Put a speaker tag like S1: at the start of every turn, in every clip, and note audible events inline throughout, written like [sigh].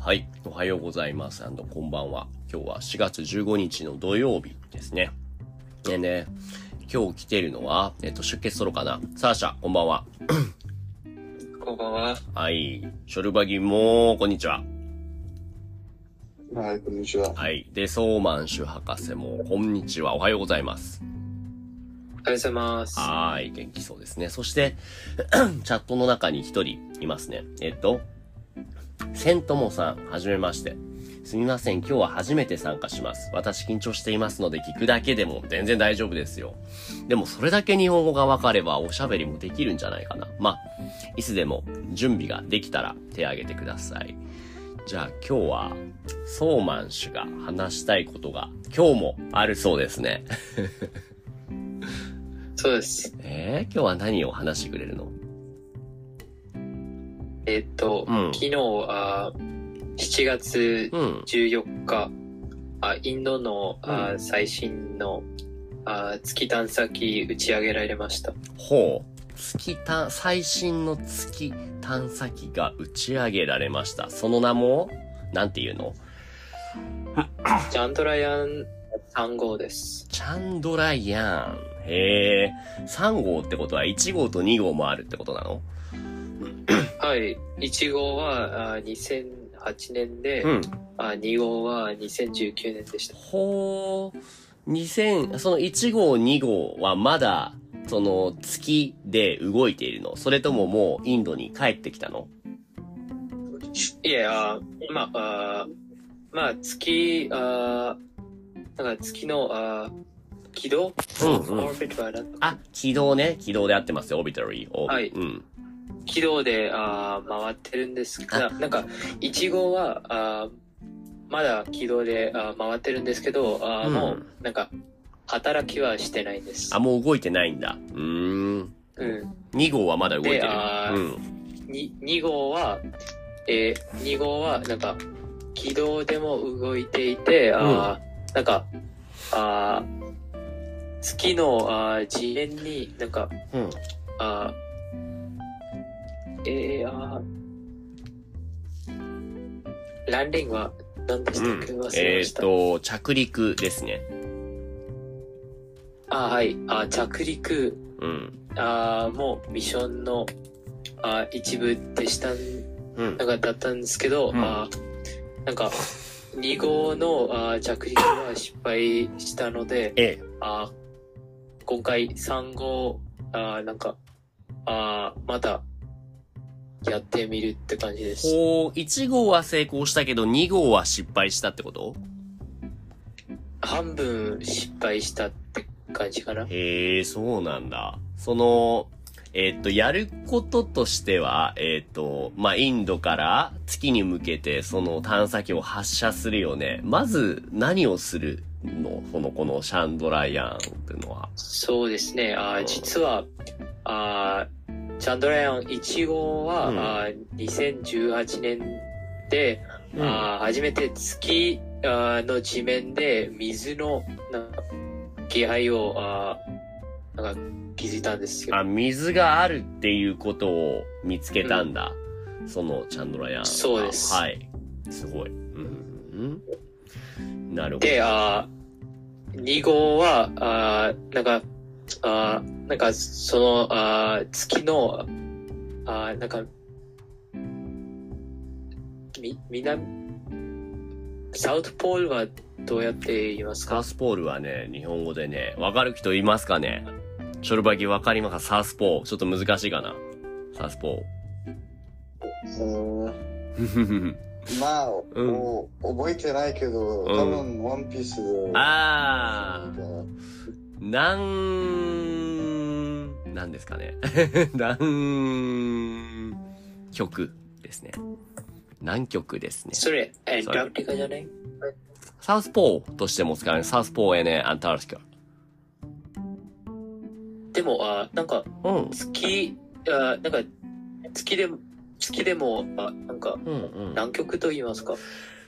S1: はい。おはようございます。こんばんは。今日は4月15日の土曜日ですね。でね、今日来てるのは、えっと、出血ソロかな？サーシャ、こんばんは。[coughs]
S2: こんばんは。
S1: はい。ショルバギも、こんにちは。
S2: はい、こんにちは。
S1: はい。で、ソーマンシュ博士も、こんにちは。おはようございます。
S2: おはようございます。
S1: はーい。元気そうですね。そして、[coughs] チャットの中に一人いますね。えっと、セントモさん、はじめまして。すみません、今日は初めて参加します。私緊張していますので聞くだけでも全然大丈夫ですよ。でもそれだけ日本語がわかればおしゃべりもできるんじゃないかな。まあ、いつでも準備ができたら手挙げてください。じゃあ今日は、ソーマン氏が話したいことが今日もあるそうですね。
S2: そうです。[laughs]
S1: えー、今日は何を話してくれるの？
S2: えっと、
S1: うん
S2: 昨日あ、7月
S1: うん。
S2: 14日、あインドの、あ
S1: う
S2: 最新のあ月探査機打ち上げられました。
S1: ほう。月探、最新の月探査機が打ち上げられました。その名も、なんていうの？
S2: ジャンドラヤン3号です。
S1: チャンドラヤン。へえ。3号ってことは1号と2号もあるってことなの？
S2: はい。1号はあ2008年で、
S1: うん。
S2: あ2号は2019年でした。
S1: ほう。2000、その1号2号はまだ、その月で動いているのそれとももうインドに帰ってきたの？
S2: いや、あまあ、あまあ、月、あなんか月の、あ軌道？
S1: うんうんあ、軌道ね。軌道で合ってますよ。オービタリー。
S2: はい
S1: うん。
S2: 軌道で、あ回ってるんですが、なんか、1号は、あまだ軌道で、あ回ってるんですけど、あ
S1: うん
S2: もう、なんか、働きはしてないんです。
S1: あ、もう動いてないんだ。うーん。
S2: うん。
S1: 2号はまだ動いてる。うん。
S2: に2号は、えー、2号は、なんか、軌道でも動いていて、あーなんか、あー月のあー地面になんか、
S1: うん。
S2: あーえー、あーランディングは何でしたっけ、忘れま
S1: えっ、
S2: した。
S1: と、着陸ですね。
S2: あーはい。あー着陸、
S1: うん。
S2: あーもうミッションのあー一部でしたん
S1: うん。
S2: なんかだったんですけど、
S1: うん
S2: あーなんか2号のあー着陸は失敗したので、
S1: ええ。
S2: あー今回3号あーなんかあーまたやってみるって感じです。
S1: ほう、1号は成功したけど、2号は失敗したってこと？
S2: 半分失敗したって感じかな。
S1: へえ、そうなんだ。その、えっ、と、やることとしては、えっ、と、まあ、インドから月に向けて、その探査機を発射するよね。まず、何をするの？その、このシャンドラヤンっていうのは。
S2: そうですね。あー実は、あーチャンドラヤン1号は、
S1: うん
S2: あー2018年で、
S1: うん
S2: あー初めて月あーの地面で水の気配をあーなんか気づいたんですよ。
S1: あ、水があるっていうことを見つけたんだ。そのチャンドラヤンは。
S2: そうです
S1: はい。すごい。うん。うんなるほど。
S2: で、あー2号は、あーなんか、あーなんかそのあー月の、あーなんか、み、南、サウトポールはどうやって言いますか？
S1: サウスポールはね、日本語でね、わかる人いますかね？ショルバギわかりますか？サウスポー。ちょっと難しいかな？サウスポ
S3: うん。
S1: ー。[laughs]
S3: まあ、
S1: うん。
S3: お覚えてないけど、
S1: うん。
S3: 多分ワンピースで。
S1: あー、南、なんですかね。[laughs] 南極ですね。南極ですね。
S2: それ、アンタークティカじゃない？
S1: サウスポーとしても使われる。サウスポーへね、アンタークティカ。
S2: でも、あーなんか
S1: うん。
S2: 月、あーなんか月でも、月でも、あなんか
S1: うんうん。
S2: 南極と言いますか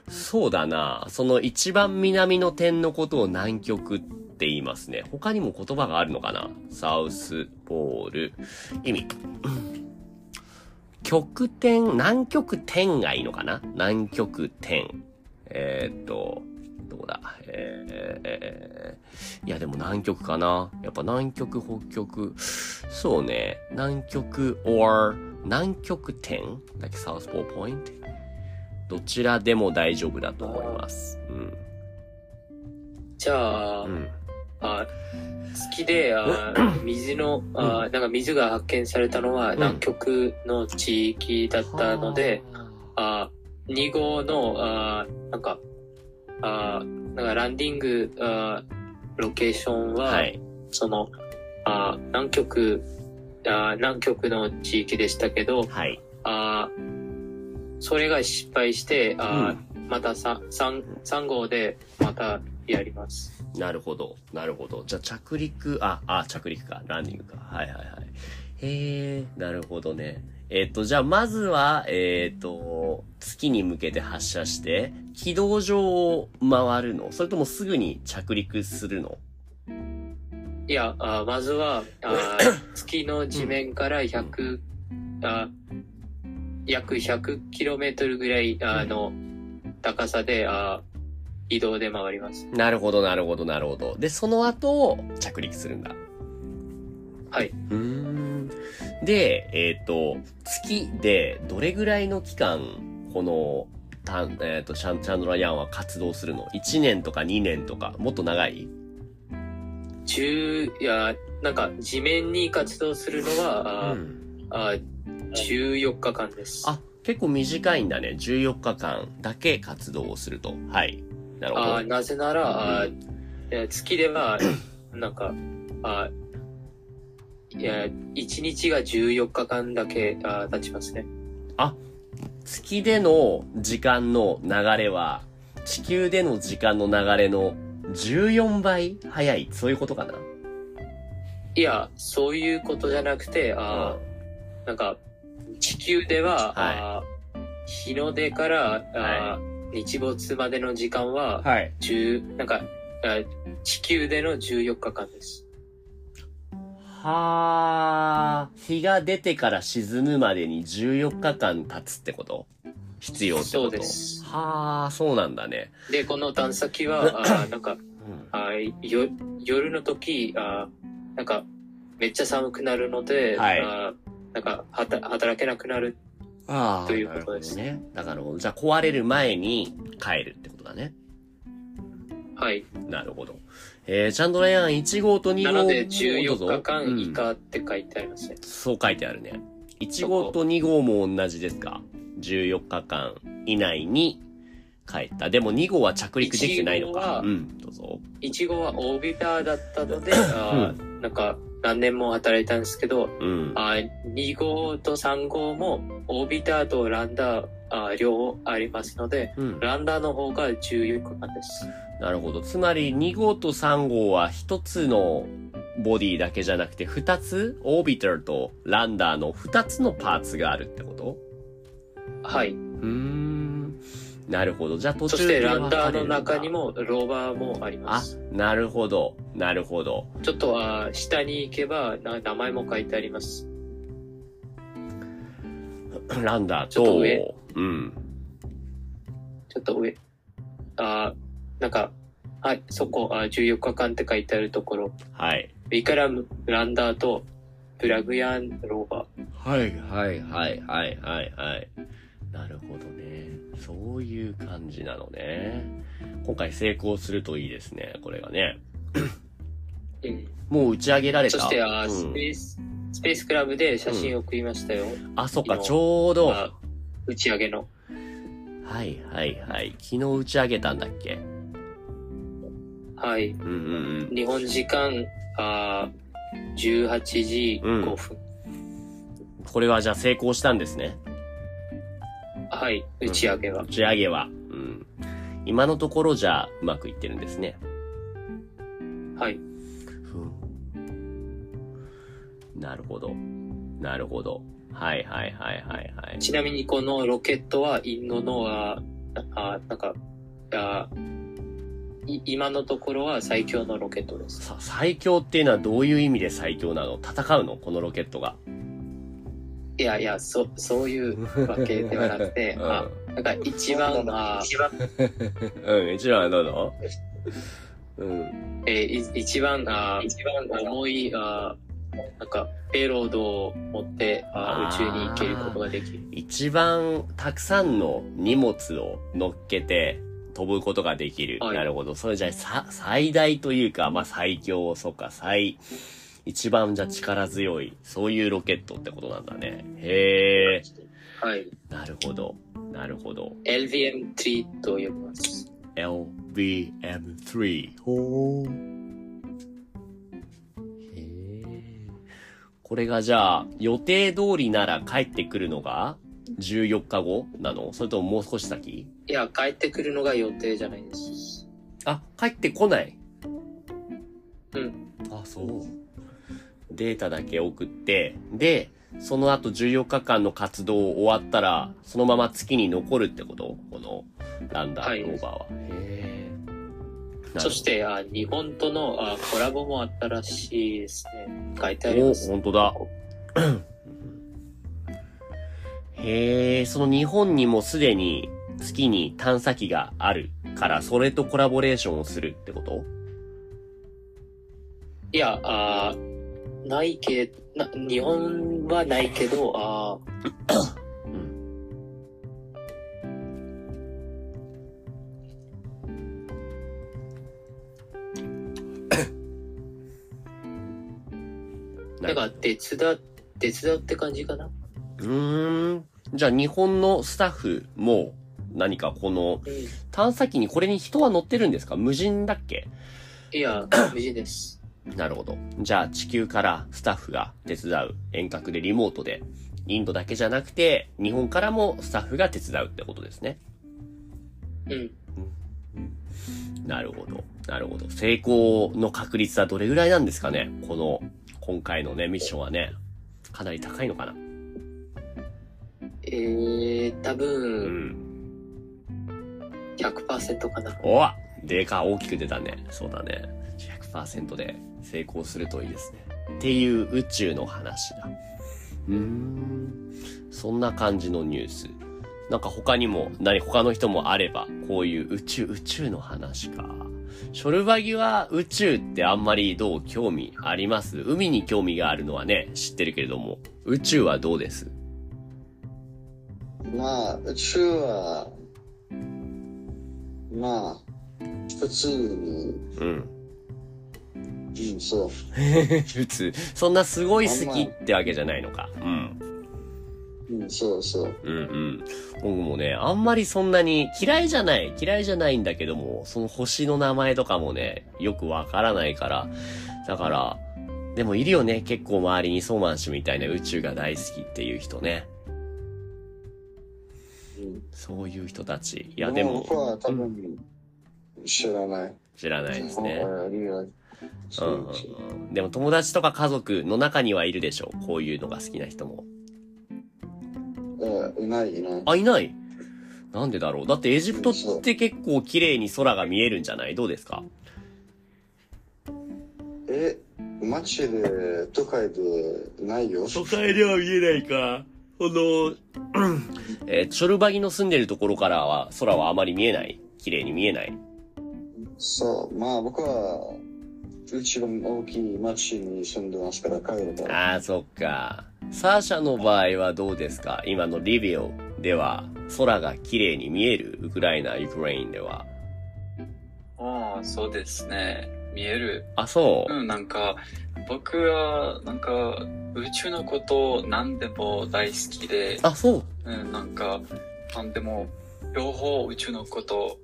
S1: そうだな。その一番南の点のことを南極って言いますね。他にも言葉があるのかな？サウスポール。意味。[coughs] 極点、南極点がいいのかな？南極点。えー、っと、どこだ？えー、いやでも南極かなやっぱ南極、北極。そうね。南極 or 南極点？like South Pole Point どちらでも大丈夫だと思います。うん。
S2: じゃあ、
S1: うん。
S2: あ月であ [coughs] 水のあなんか水が発見されたのは
S1: ん
S2: 南極の地域だったので、あ2号のあなんかあなんかランディングあロケーションは、
S1: はい。
S2: そのあ南極あ南極の地域でしたけど
S1: はい。
S2: あそれが失敗してあ、
S1: うん
S2: また 3, 3, 3号でまたやります。
S1: なるほど。なるほど。じゃあ着陸、あ、あ、着陸か。ランディングか。はいはいはい。へえ、なるほどね。えっ、と、じゃあまずは、えっ、と、月に向けて発射して、軌道上を回るの？それともすぐに着陸するの？
S2: いや、あまずはあ月の地面から100、あ約 100km ぐらいあの高さであ移動で回ります。
S1: なるほど、なるほど、なるほど。で、その後、着陸するんだ。
S2: はい。
S1: うーん。で、えっ、と、月でどれぐらいの期間、この、たえっ、と、チャン、チャンドラヤンは活動するの ?1 年とか2年とか、もっと長い
S2: ？10いやなんか地面に活動するのは、あ
S1: ん。
S2: あ14日間です。
S1: あ、結構短いんだね。14日間だけ活動をすると。はい。なるほど。
S2: あなぜなら、あいや月では [coughs] なんかあいや1日が14日間だけあ経ちますね。
S1: 月での時間の流れは、地球での時間の流れの14倍早い。そういうことかな？い
S2: や、そういうことじゃなくて、あーなんか、地球では、あー日の出から、あー日没までの時間は、
S1: はい。
S2: 10なんか、あ地球での14日間です。
S1: はあ、日が出てから沈むまでに14日間経つってこと？必要ってこと？
S2: そうです。
S1: はあ、そうなんだね。
S2: で、この探査機は、[clears throat] あーなんか、
S1: うん、
S2: あーよ夜の時あーなんか、めっちゃ寒くなるので、
S1: はい。
S2: あーなんか働けなくなる。
S1: ああ、
S2: ということです
S1: ね。だから、じゃあ壊れる前に帰るってことだね。
S2: はい。
S1: なるほど。えー、チャンドラヤン1号と2号
S2: なので、
S1: どうぞ
S2: 14日間以
S1: うん
S2: 下って書いてありますね。
S1: そう書いてあるね。1号と2号も同じですか ?14 日間以内に帰った。でも2号は着陸できてないの
S2: 1号
S1: か。
S2: は
S1: うん、どうぞ。
S2: 1号はオービターだったので、[laughs] あーなんか何年も働いたんですけど、
S1: うん。
S2: あー2号と3号もオービターとランダーあー両方ありますので、
S1: うん。
S2: ランダーの方が14日間です。
S1: なるほど。つまり2号と3号は1つのボディだけじゃなくて2つオービターとランダーの2つのパーツがあるってこと？
S2: はい。
S1: うーん。なるほど。じゃあ途中で
S2: そしてランダーの中にもローバーもありま
S1: あ
S2: す。、
S1: なるほど。なるほど。
S2: ちょっとあー下に行けばな名前も書いてあります。[clears throat]
S1: ランダー
S2: ちょっ
S1: と、
S2: と上
S1: うん。
S2: ちょっと上。あーなんか、はい、そこ、あー14日間って書いてあるところ。
S1: はい。
S2: 上からランダーとプラグヤンローバー。
S1: はい、はい、はい、はい、はい、はい。そういう感じなのね。今回成功するといいですね、これがね。
S2: うん
S1: もう打ち上げられた？
S2: そして、あー
S1: うん
S2: スペース、スペースクラブで写真を送りましたよ。
S1: あ、そっか、ちょうど。は
S2: あ打ち上げの。
S1: い、はい、はい。昨日打ち上げたんだっけ？
S2: はい。
S1: うんうんうん。
S2: 日本時間、あー18時5分。
S1: これはじゃあ成功したんですね。
S2: はい。打ち上げは
S1: 打。ち上げは。うん。今のところじゃあうまくいってるんですね。
S2: はい。
S1: ふんなるほど。なるほど。はいはいはいはいはい。
S2: ちなみにこのロケットはインドの、あーあーなんか、あ今のところは最強のロケットです。
S1: さ、最強っていうのはどういう意味で最強なの？戦うの？このロケットが。
S2: いやいや、そ、そういうわけではなくて、[laughs]
S1: うん
S2: あ、なんか一番、あ一番、
S1: うん、一番はどうぞ。うん。
S2: えーい一番、あ一番重い、あなんか、ペロードを持ってあ宇宙に行けることができる。
S1: 一番たくさんの荷物を乗っけて飛ぶことができる。
S2: はい
S1: なるほど。それじゃあさ最大というか、まあ最強、そっか、最、一番じゃ力強い、そういうロケットってことなんだね。へえ。
S2: はい。
S1: なるほど。なるほど。
S2: LVM3 と呼びます。
S1: LVM3。ほー。へえ。これがじゃあ、予定通りなら帰ってくるのが14日後なの？それとももう少し先？
S2: いや、帰ってくるのが予定じゃないです。
S1: あ、帰ってこない
S2: うん。
S1: あ、そう。データだけ送って、で、その後14日間の活動終わったら、そのまま月に残るってこと？このランダーローバーは。へえ。なる
S2: そして、あ日本とのあコラボもあったらしいですね。書いてありま
S1: お、
S2: す。
S1: 本当だ。へえ、その日本にもすでに月に探査機があるから、それとコラボレーションをするってこと？
S2: いや、あないけ、な、日本はないけど、あ
S1: うん。
S2: なんか手伝、手伝うって感じかな？
S1: うーん。じゃあ日本のスタッフも何かこの
S2: うん。
S1: 探査機にこれに人は乗ってるんですか？無人だっけ？
S2: いや、無事です。
S1: なるほど。じゃあ地球からスタッフが手伝う遠隔でリモートでインドだけじゃなくて日本からもスタッフが手伝うってことですね。
S2: うん。
S1: なるほど。なるほど。成功の確率はどれぐらいなんですかね？この今回のねミッションはね。かなり高いのかな？
S2: えー、多
S1: う
S2: 分、
S1: ん。
S2: 100%かな。
S1: おわでか、大きく出たね。そうだね。100%で成功するといいですね。っていう宇宙の話だ。うーん。そんな感じのニュース。なんか他にも、何、他の人もあれば、こういう宇宙、宇宙の話か。ショルバギは宇宙ってあんまりどう興味あります？海に興味があるのはね、知ってるけれども、宇宙はどうです？
S3: まあ、宇宙は、まあ、普通に、
S1: うん。
S3: うん、そう。[laughs]
S1: 普通。そんなすごい好きってわけじゃないのか。うん。
S3: うん、そうそう。
S1: うんうん。僕もね、あんまりそんなに嫌いじゃない、嫌いじゃないんだけども、その星の名前とかもね、よくわからないから、だから、でもいるよね、結構周りにソーマン氏みたいな宇宙が大好きっていう人ね。
S3: うん、
S1: そういう人たち。いや、でも
S3: 僕、は多分、知らない。
S1: 知らないですね。うん。でも友達とか家族の中にはいるでしょう。こういうのが好きな人も。
S3: えいない、いない。
S1: あ、いない？なんでだろうだってエジプトって結構綺麗に空が見えるんじゃない？どうですか？
S3: え、街で、都会でないよ。
S1: 都会では見えないか。この、えーショルバギの住んでるところからは空はあまり見えない？綺麗に見えない？
S3: そう、まあ僕は、一番大きい街に住んでますから、カイロから。
S1: ああ、そっか。サーシャの場合はどうですか？今のリビオでは空が綺麗に見える？ウクライナ、ウクラインでは。
S4: ああ、そうですね。見える。
S1: あ、そう。
S4: うん、なんか、僕は、なんか、宇宙のこと何でも大好きで、
S1: あ、そう。
S4: うん、なんか、なんでも、両方宇宙のこと、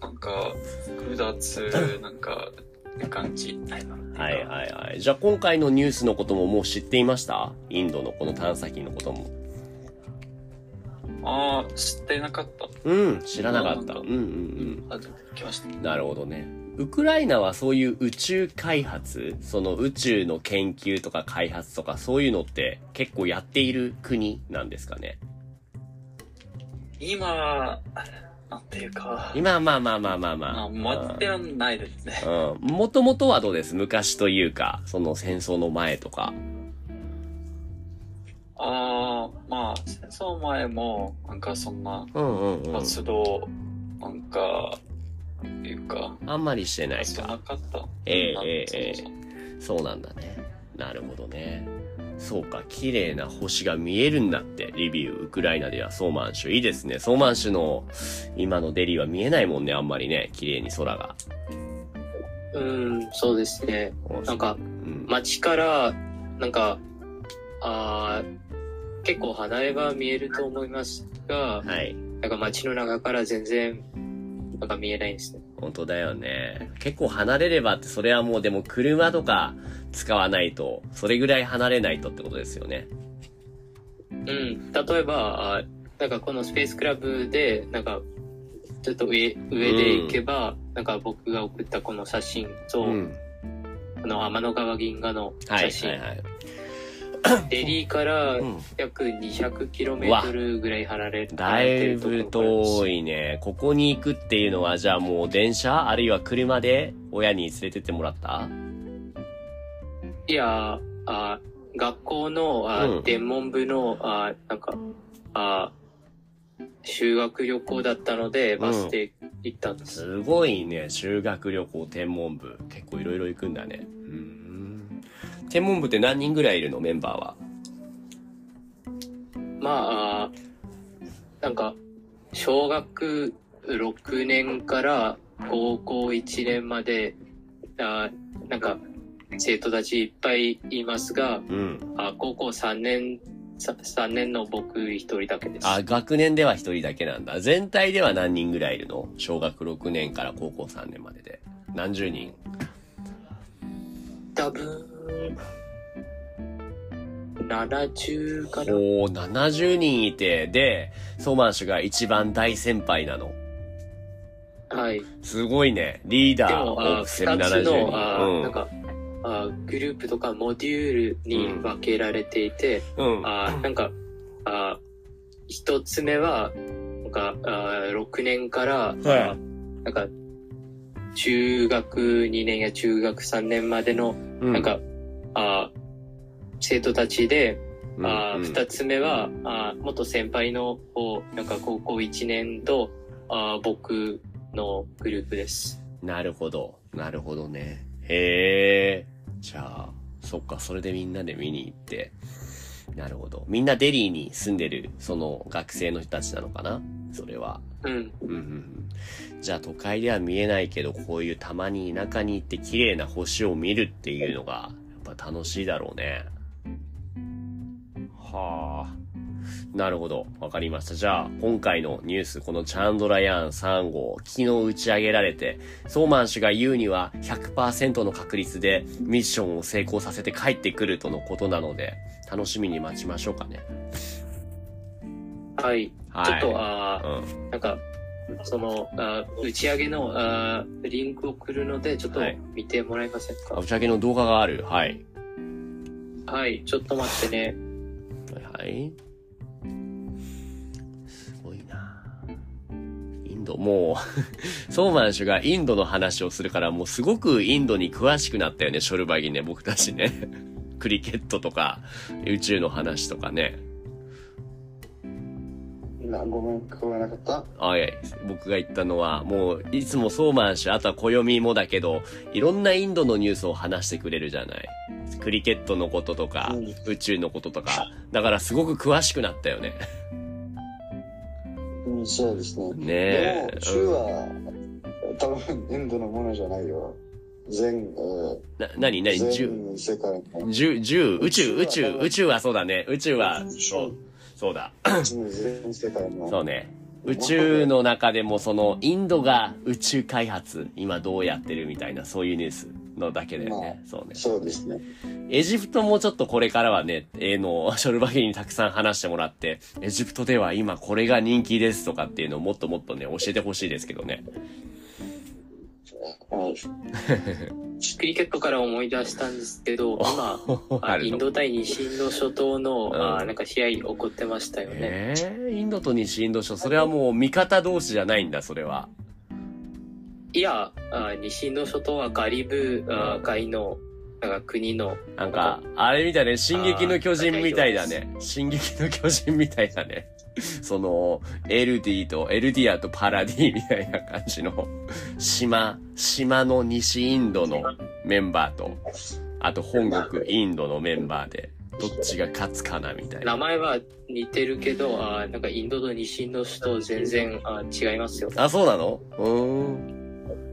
S4: なんか、複雑、なんか、感じ。はい
S1: はいはいはい。じゃあ今回のニュースのことももう知っていました？インドのこの探査機のことも。
S4: ああ、知ってなかった。
S1: うん、知らなかった。
S4: う
S1: うんんうんうん。
S4: 初めて来ました。
S1: なるほどね。ウクライナはそういう宇宙開発、その宇宙の研究とか開発とかそういうのって結構やっている国なんですかね？
S4: 今、なんていうか、
S1: 今まあまあまあまあま
S4: まあ、
S1: あ。
S4: 持ってはないですね。
S1: うん。もともとはどうです？昔というか、その戦争の前とか。
S4: ああ、まあ、戦争前も、なんかそんな
S1: うんうんうん。
S4: 活動、なんか、いうか、
S1: あんまりしてない
S4: してな
S1: か。
S4: かった。
S1: ええ
S4: なん
S1: ええええ
S4: そうそう
S1: そうなんだね。なるほどね。そうか、綺麗な星が見えるんだって、リビウ、ウクライナではソーマン州。いいですね。ソーマン州の今のデリーは見えないもんね、あんまりね。綺麗に空が。
S2: うん、そうですね。なんか、
S1: うん。
S2: 街から、なんか、あー結構離れば見えると思いますが、
S1: はい。
S2: なんか街の中から全然、なんか見えないんですね。
S1: 本当だよね。結構離れればって、それはもうでも車とか使わないと、それぐらい離れないとってことですよね。
S2: うん、例えば、なんかこのスペースクラブで、なんか、ちょっと上、上で行けば、なんか僕が送ったこの写真と、
S1: うん。
S2: あの天の川銀河の
S1: はい、
S2: 写真、
S1: はい、はい。[coughs]
S2: デリーから
S1: うん。
S2: 約 200km ぐらい離れ
S1: だいぶ遠
S2: い。
S1: いね。ここに行くっていうのは、じゃあもう電車あるいは車で親に連れてってもらった？
S2: いや、あ学校のあ、
S1: うん
S2: 部のあなんかあ修学旅行だったので、バスで行ったんです。
S1: すごいね。修学旅行天文部。結構いろいろ行くんだね。うーん。天文部って何人ぐらいいるの？メンバーは。
S2: まああ、なんか、小学6年から高校1年まで、あなんか、生徒たちいっぱいいますが、
S1: うん。
S2: あ高校3年、さ3年の僕一人だけです。
S1: あ、学年では一人だけなんだ。全体では何人ぐらいいるの？小学6年から高校3年までで。何十人？
S2: 多分、70かな。
S1: おー、70人いて、で、ソーマン氏が一番大先輩なの。
S2: はい。
S1: すごいね。リーダーを
S2: 二
S1: 1070
S2: つ
S1: 人。
S2: の、あ
S1: うん
S2: なんか、あグループとかモデュールに分けられていて、
S1: うん。
S2: あなんか、あ一つ目は、なんか、あ6年から、
S1: はい
S2: あなんか、中学2年や中学3年までの、
S1: うん
S2: なんか、あ生徒たちで、
S1: うん
S2: あ
S1: うん
S2: 二つ目は、あ元先輩の子、なんか高校1年と、あ僕のグループです。
S1: なるほど。なるほどね。へえ。じゃあ、そっか、それでみんなで見に行って。なるほど。みんなデリーに住んでる、その学生の人たちなのかな？それは。
S2: うん。
S1: うん。じゃあ都会では見えないけど、こういうたまに田舎に行って綺麗な星を見るっていうのが、やっぱ楽しいだろうね。はあ。なるほど。わかりました。じゃあ、今回のニュース、このチャンドラヤーン3号、昨日打ち上げられて、ソーマン氏が言うには100%の確率でミッションを成功させて帰ってくるとのことなので、楽しみに待ちましょうかね。
S2: はい。
S1: はい。
S2: ちょっと、あ
S1: うん。
S2: なんか、その、あ打ち上げのあリンクを送るので、ちょっと
S1: はい
S2: 見てもらえませんか？
S1: 打ち上げの動画がある。はい。
S2: はい、ちょっと待ってね。
S1: はい。すンド、[laughs] もう、ソーマン氏がインドの話をするから、もうすごくインドに詳しくなったよね、ショルバギね、僕たちね。[laughs] クリケットとか、宇宙の話とかね。
S3: なごめん、聞こえなかった？
S1: あいや僕が言ったのは、もう、いつもソーマン氏、あとは暦もだけど、いろんなインドのニュースを話してくれるじゃない。クリケットのこととか、
S3: うん
S1: 宇宙のこととか。だからすごく詳しくなったよね。
S3: うん、そうですね。
S1: ねえ
S3: でも、州は、多分、インドのものじゃないよ。全、えー
S1: な、なになに、じゅ
S3: 全世界の。
S1: 十、十、宇宙、宇宙
S3: 宇宙は、
S1: そうだね。宇宙は、そう、そうだ。
S3: 全世界の。
S1: そうね。宇宙の中でもその、インドが宇宙開発、今どうやってるみたいな、そういうニュースのだけだよね。そうね。
S3: そうですね。
S1: エジプトもちょっとこれからはね、えーの、ショルバギにたくさん話してもらって、エジプトでは今これが人気ですとかっていうのをもっともっとね、教えてほしいですけどね。
S3: はい。
S2: クリケットから思い出したんですけど、[laughs] 今、インド対西インド諸島の、
S1: うん
S2: あなんか試合起こってましたよね。
S1: えー、インドと西インド諸、それはもう味方同士じゃないんだ、それは。
S2: いや、あ西インド諸島はカリブあ海のなんか国の、
S1: なんか、あれみたいね、進撃の巨人みたいだね。進撃の巨人みたいだね。[laughs] その、エルディと、エルディアとパラディみたいな感じの、島、島の西インドのメンバーと、あと本国インドのメンバーで、どっちが勝つかなみたいな。
S2: 名前は似てるけど、あーなんかインドと西の首都全然あー違いますよ。
S1: あ、そうなの？うーん。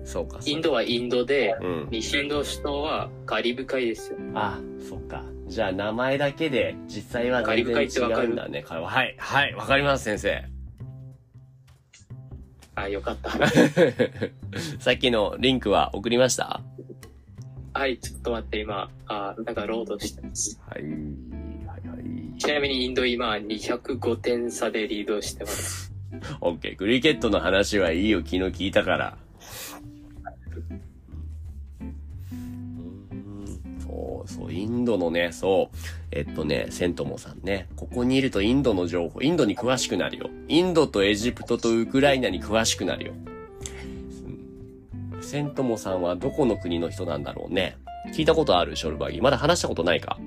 S1: そうか。
S2: インドはインドで、
S1: うん。
S2: 西の首都はカリブ海ですよ。
S1: あ、そっか。じゃあ名前だけで、実際は全然違うんだね。はい、はい、わかります、先生。
S2: あ、よかった。[laughs]
S1: さっきのリンクは送りました？
S2: はい、ちょっと待って、今、あなんかロードしてます。
S1: はい、はい、はい。
S2: ちなみにインド今205点差でリードしてます。[laughs]
S1: オッケー。クリケットの話はいいよ。昨日聞いたから。そう、そう、インドのね、そう。えっとね、セントモさんね。ここにいるとインドの情報、インドに詳しくなるよ。インドとエジプトとウクライナに詳しくなるよ。うんセントモさんはどこの国の人なんだろうね。聞いたことあるショルバギー。まだ話したことないか？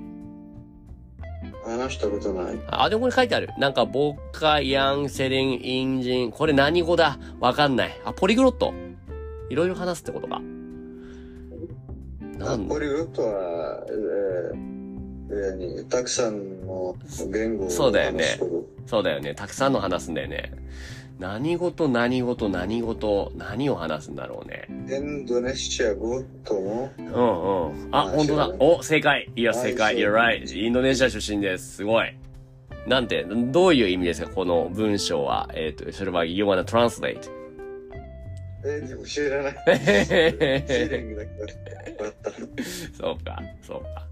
S3: 話したことない。
S1: あ、でもこれ書いてある。なんか、ボッカ、ヤン、セレン、インジン。これ何語だ？わかんない。あ、ポリグロット。いろいろ話すってことか。なん
S3: ポリグロットは、えーえーたくさんの言語を
S1: そうだよねそうだよね。たくさんの話すんだよね。何語と何語と何語と何を話すんだろうね。
S3: インドネシア語とも、
S1: うんうん。あ、
S3: あ
S1: 本当だ。お、正解。いや、
S3: はい
S1: 正解。You're right. インドネシア出身です。すごい。なんて、どういう意味ですか？この文章は。えっ、と、それは、You wanna translate?
S3: えーでも知らない。
S1: そうか、そうか。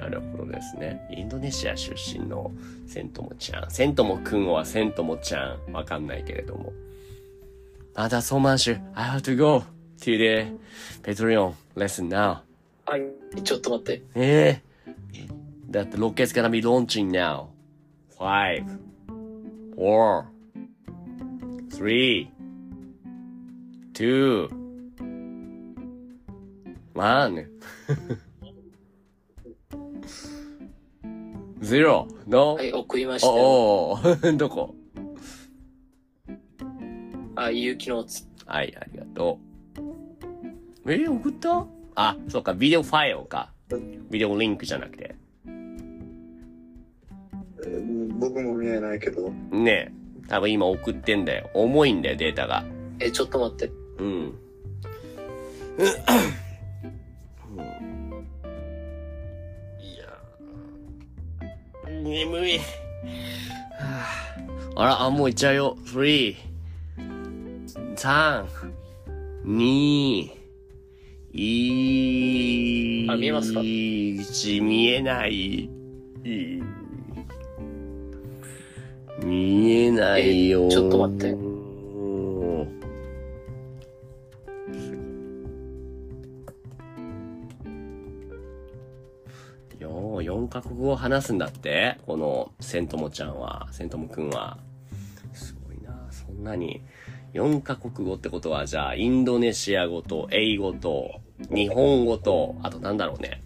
S1: なるほどですね。インドネシア出身のセントモちゃん。セントモくんはセントモちゃん。わかんないけれども。あ、だ、そうまんしゅ。I have to go to the Patreon lesson now.
S2: はい、ちょっと待って。
S1: ええだって、ロケット gonna be launching now. Five, four, three, two, one. zero. No?
S2: はい、送りましたよ。
S1: おお [laughs] どこ？
S2: あ、有機のつ、
S1: はい、ありがとう。えー、送った？あ、そうか、ビデオファイルか。ビデオリンクじゃなくて。
S3: えー僕も見えないけど、
S1: ねえ。多分今送ってんだよ。重いんだよ、データが。
S2: え、ちょっと待って。
S1: うん。いやー眠い。はああら、あ、もう行っちゃうよ。3、3、2、1、
S2: あ見えますか？
S1: 見えない。見えないよ。
S2: えちょっと待って
S1: カ国語を話すんだってこの、セントモちゃんは、セントモくんは。すごいなそんなに。4カ国語ってことは、じゃあ、インドネシア語と、英語と、日本語と、あとなんだろうね。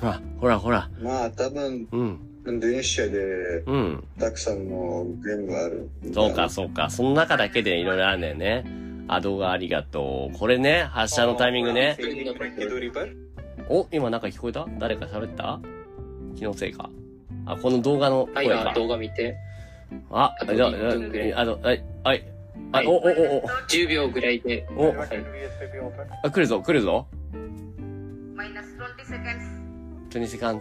S1: ほら、ほら、ほら。
S3: まあ多分、
S1: うん、
S3: インドネシアで
S1: うん。
S3: たくさんの言語ある。
S1: そうか、そうか。その中だけでいろいろあるんだよね。アドがありがとう。これね、発射のタイミングね。お、今なんか聞こえた？誰か喋った？気のせいか。あ、この動画の
S2: はい、
S1: 声か
S2: あ。動画見て。
S1: あ、
S2: あと
S1: じゃあ、
S2: 1分ぐらい
S1: あの、はい、はい。あ、
S2: はい
S1: お、お、お、お、
S2: 10秒ぐらいで。
S1: お、あ、来るぞ、来るぞ。
S5: minus 20 seconds
S1: 20 seconds.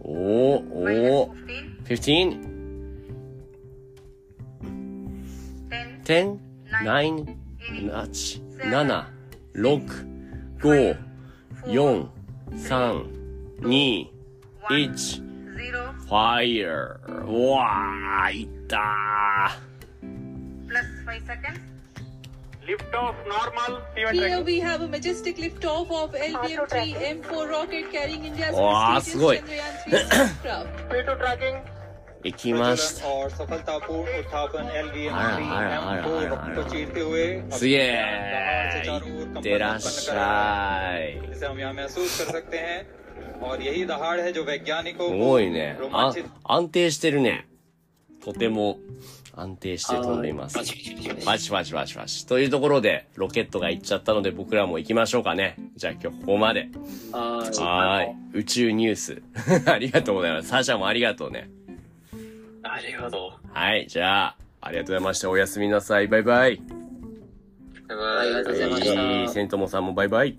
S1: おー、おー。
S5: 15 10
S1: 10? 9? 8? 7? 6? 5? 4? 3? 2? 1?
S5: 0
S1: Fire! うわー、いったー。
S5: plus 5 seconds
S6: Here we have a majestic liftoff of LBM-3 M4 rocket carrying India's
S1: Wow,
S6: prestigious
S1: すごい
S6: Chandrayaan-3 spacecraft.
S1: 行きました。あらあらあらあ
S7: らあら。
S1: すげえ行ってらっしゃい。すごいね。あ、安定してるね。とても安定して飛んでいます。
S2: バシバシバシバ
S1: シ。というところで、ロケットが行っちゃったので僕らも行きましょうかね。じゃあ今日ここまで。
S2: は
S1: い。宇宙ニュース。[laughs] ありがとうございます。サシャもありがとうね。
S2: ありがと
S1: はい。じゃあ、ありがとうございました。おやすみなさい。バイバイ。
S2: う。ありがとうございました。
S1: はい。セントモさんもバイバイ。